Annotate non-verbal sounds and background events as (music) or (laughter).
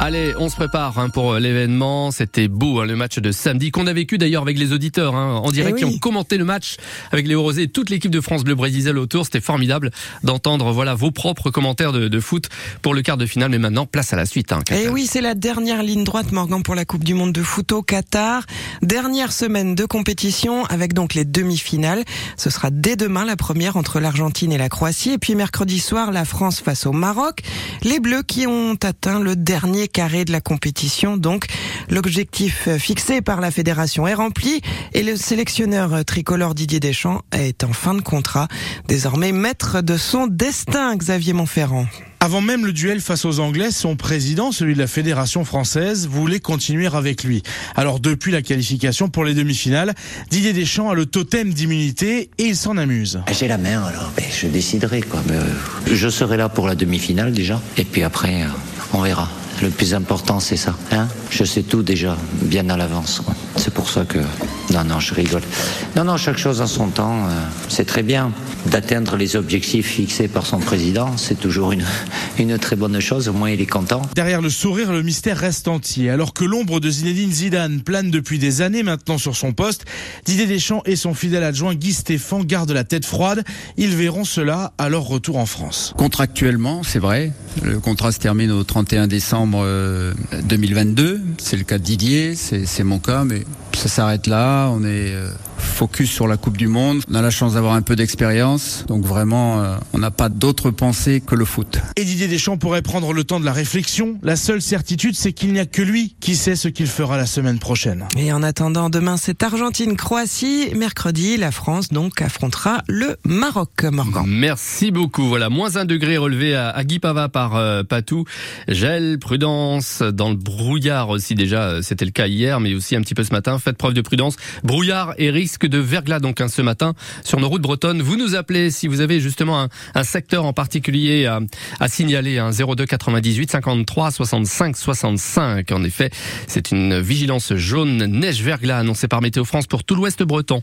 Allez, on se prépare hein, pour l'événement. C'était beau hein, le match de samedi qu'on a vécu d'ailleurs avec les auditeurs hein, en direct Eh qui ont commenté le match avec Léo Rosé et toute l'équipe de France Bleu Brésil autour. C'était formidable d'entendre voilà vos propres commentaires de, de foot pour le quart de finale. Mais maintenant, place à la suite. Hein, Et Katia. oui, c'est la dernière ligne droite, Morgan, pour la Coupe du Monde de foot au Qatar. Dernière semaine de compétition avec donc les demi-finales. Ce sera dès demain la première entre l'Argentine et la Croatie. Et puis mercredi soir, la France face au Maroc. Les Bleus qui ont atteint le dernier carré de la compétition. Donc, l'objectif fixé par la fédération est rempli et le sélectionneur tricolore Didier Deschamps est en fin de contrat. Désormais maître de son destin, Xavier Montferrand. Avant même le duel face aux Anglais, son président, celui de la Fédération française, voulait continuer avec lui. Alors depuis la qualification pour les demi-finales, Didier Deschamps a le totem d'immunité et il s'en amuse. J'ai la main, alors ben, je déciderai. Quoi. Mais, euh, je serai là pour la demi-finale déjà. Et puis après, euh, on verra. Le plus important, c'est ça. Hein? Je sais tout déjà, bien à l'avance. quoi. C'est pour ça que... Non, non, je rigole. Non, non, chaque chose en son temps, euh, c'est très bien. D'atteindre les objectifs fixés par son président, c'est toujours une, (laughs) une très bonne chose. Au moins, il est content. Derrière le sourire, le mystère reste entier. Alors que l'ombre de Zinedine Zidane plane depuis des années maintenant sur son poste, Didier Deschamps et son fidèle adjoint Guy Stéphane gardent la tête froide. Ils verront cela à leur retour en France. Contractuellement, c'est vrai. Le contrat se termine au 31 décembre euh, 2022. C'est le cas de Didier, c'est c'est mon cas, mais ça s'arrête là. On est euh, focus sur la Coupe du Monde. On a la chance d'avoir un peu d'expérience, donc vraiment, euh, on n'a pas d'autre pensée que le foot. Et Didier Deschamps pourrait prendre le temps de la réflexion. La seule certitude, c'est qu'il n'y a que lui qui sait ce qu'il fera la semaine prochaine. Et en attendant, demain c'est Argentine-Croatie. Mercredi, la France donc affrontera le Maroc, Morgan. Merci beaucoup. Voilà, moins un degré relevé à, à Guy Pava par euh, Patou. Gel, prudence, dans le brouillard aussi déjà, euh, c'était le cas hier, mais aussi un petit peu ce matin. Faites preuve de prudence. Brouillard et de verglas donc hein, ce matin sur nos routes bretonnes. Vous nous appelez si vous avez justement un, secteur en particulier à, à signaler. Hein, 02 98 53 65 65. En effet, c'est une vigilance jaune neige verglas annoncée par Météo France pour tout l'ouest breton.